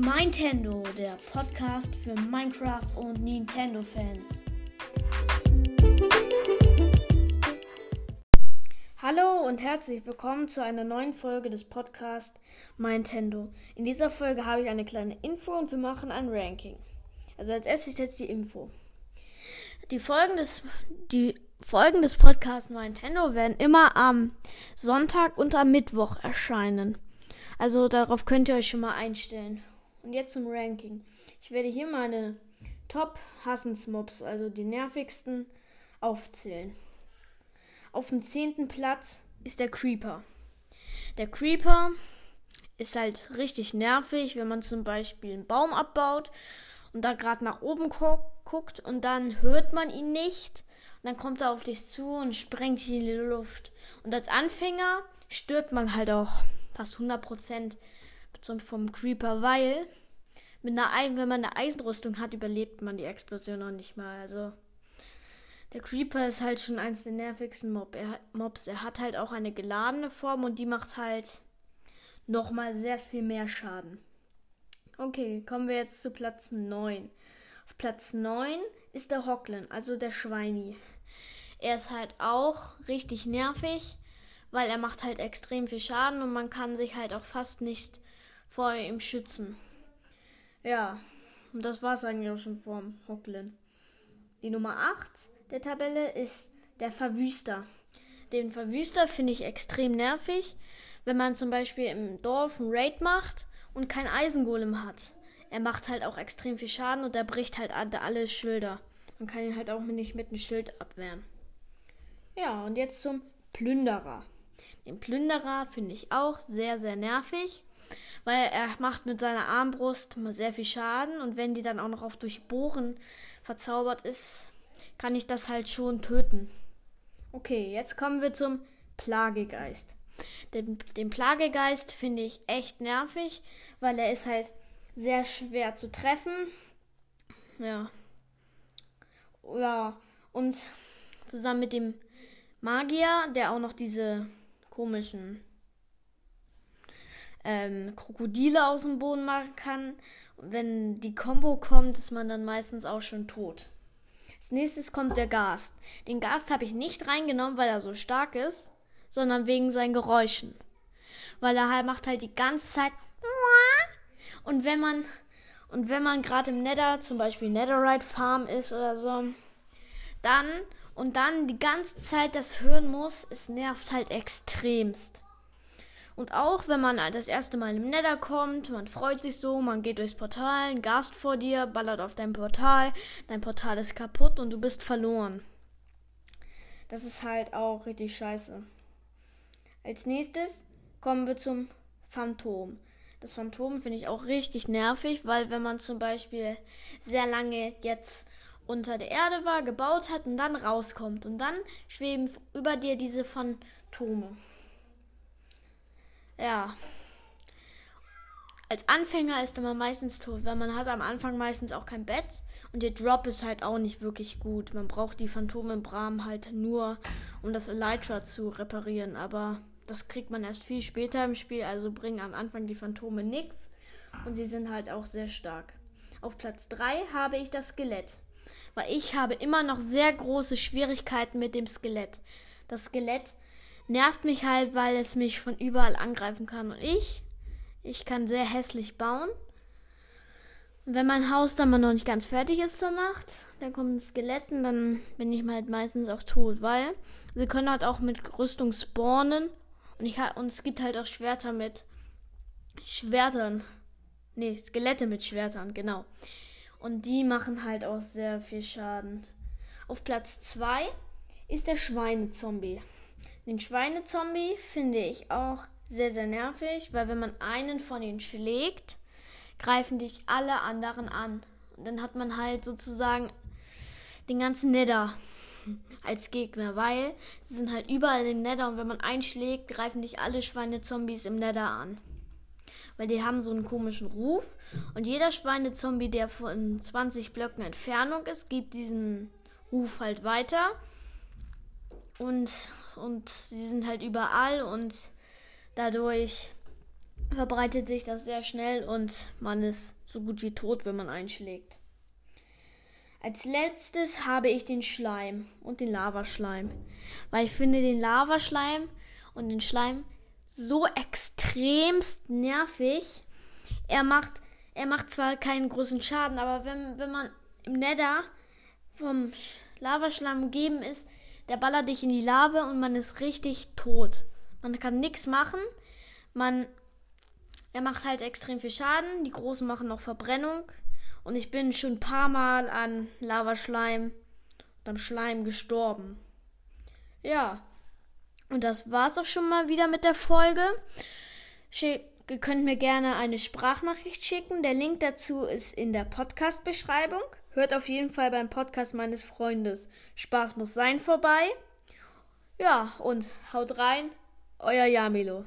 Nintendo, der Podcast für Minecraft und Nintendo-Fans. Hallo und herzlich willkommen zu einer neuen Folge des Podcasts Nintendo. In dieser Folge habe ich eine kleine Info und wir machen ein Ranking. Also als erstes jetzt die Info. Die Folgen des, die Folgen des Podcasts Nintendo werden immer am Sonntag und am Mittwoch erscheinen. Also darauf könnt ihr euch schon mal einstellen. Und jetzt zum Ranking. Ich werde hier meine Top Hassensmobs, also die nervigsten, aufzählen. Auf dem zehnten Platz ist der Creeper. Der Creeper ist halt richtig nervig, wenn man zum Beispiel einen Baum abbaut und da gerade nach oben gu guckt und dann hört man ihn nicht. Und dann kommt er auf dich zu und sprengt in die Luft. Und als Anfänger stirbt man halt auch fast 100% vom Creeper, weil mit einer, wenn man eine Eisenrüstung hat, überlebt man die Explosion noch nicht mal. Also der Creeper ist halt schon eins der nervigsten Mob. Er, Mobs. Er hat halt auch eine geladene Form und die macht halt nochmal sehr viel mehr Schaden. Okay, kommen wir jetzt zu Platz 9. Auf Platz 9 ist der Hocklin, also der Schweini. Er ist halt auch richtig nervig weil er macht halt extrem viel Schaden und man kann sich halt auch fast nicht vor ihm schützen. Ja, und das war's eigentlich auch schon vom Hocklin. Die Nummer 8 der Tabelle ist der Verwüster. Den Verwüster finde ich extrem nervig, wenn man zum Beispiel im Dorf einen Raid macht und kein Eisengolem hat. Er macht halt auch extrem viel Schaden und er bricht halt alle Schilder. Man kann ihn halt auch nicht mit einem Schild abwehren. Ja, und jetzt zum Plünderer. Den Plünderer finde ich auch sehr, sehr nervig, weil er macht mit seiner Armbrust sehr viel Schaden und wenn die dann auch noch auf Durchbohren verzaubert ist, kann ich das halt schon töten. Okay, jetzt kommen wir zum Plagegeist. Den, den Plagegeist finde ich echt nervig, weil er ist halt sehr schwer zu treffen. Ja. Ja, und zusammen mit dem Magier, der auch noch diese komischen ähm, Krokodile aus dem Boden machen kann. Und wenn die Combo kommt, ist man dann meistens auch schon tot. Als nächstes kommt der Gast. Den Gast habe ich nicht reingenommen, weil er so stark ist, sondern wegen seinen Geräuschen. Weil er halt macht halt die ganze Zeit und wenn man und wenn man gerade im Nether, zum Beispiel Netherite Farm ist oder so, dann und dann die ganze Zeit das hören muss, es nervt halt extremst. Und auch wenn man das erste Mal im Nether kommt, man freut sich so, man geht durchs Portal, ein Gast vor dir, ballert auf dein Portal, dein Portal ist kaputt und du bist verloren. Das ist halt auch richtig scheiße. Als nächstes kommen wir zum Phantom. Das Phantom finde ich auch richtig nervig, weil wenn man zum Beispiel sehr lange jetzt unter der Erde war, gebaut hat und dann rauskommt. Und dann schweben über dir diese Phantome. Ja. Als Anfänger ist man meistens tot, weil man hat am Anfang meistens auch kein Bett und der Drop ist halt auch nicht wirklich gut. Man braucht die Phantome Bram halt nur, um das Elytra zu reparieren, aber das kriegt man erst viel später im Spiel, also bringen am Anfang die Phantome nichts und sie sind halt auch sehr stark. Auf Platz 3 habe ich das Skelett weil ich habe immer noch sehr große Schwierigkeiten mit dem Skelett. Das Skelett nervt mich halt, weil es mich von überall angreifen kann. Und ich, ich kann sehr hässlich bauen. Und wenn mein Haus dann mal noch nicht ganz fertig ist zur Nacht, dann kommen ein Skelett und dann bin ich halt meistens auch tot, weil sie können halt auch mit Rüstung spawnen. Und, ich, und es gibt halt auch Schwerter mit Schwertern. Nee, Skelette mit Schwertern, genau. Und die machen halt auch sehr viel Schaden. Auf Platz 2 ist der Schweinezombie. Den Schweinezombie finde ich auch sehr, sehr nervig, weil wenn man einen von ihnen schlägt, greifen dich alle anderen an. Und dann hat man halt sozusagen den ganzen Nether als Gegner, weil sie sind halt überall in den Nether und wenn man einschlägt, greifen dich alle Schweinezombies im Nether an weil die haben so einen komischen Ruf. Und jeder Schweinezombie, der von 20 Blöcken Entfernung ist, gibt diesen Ruf halt weiter. Und, und sie sind halt überall und dadurch verbreitet sich das sehr schnell und man ist so gut wie tot, wenn man einschlägt. Als letztes habe ich den Schleim und den Lavaschleim, weil ich finde den Lavaschleim und den Schleim so extremst nervig. Er macht, er macht zwar keinen großen Schaden, aber wenn, wenn man im Nether vom Lavaschleim umgeben ist, der ballert dich in die Lava und man ist richtig tot. Man kann nichts machen. Man, er macht halt extrem viel Schaden. Die Großen machen auch Verbrennung. Und ich bin schon ein paar Mal an Lavaschleim und am Schleim gestorben. Ja. Und das war's auch schon mal wieder mit der Folge. Schick, ihr könnt mir gerne eine Sprachnachricht schicken. Der Link dazu ist in der Podcast-Beschreibung. Hört auf jeden Fall beim Podcast meines Freundes Spaß muss sein vorbei. Ja, und haut rein, euer Jamilo.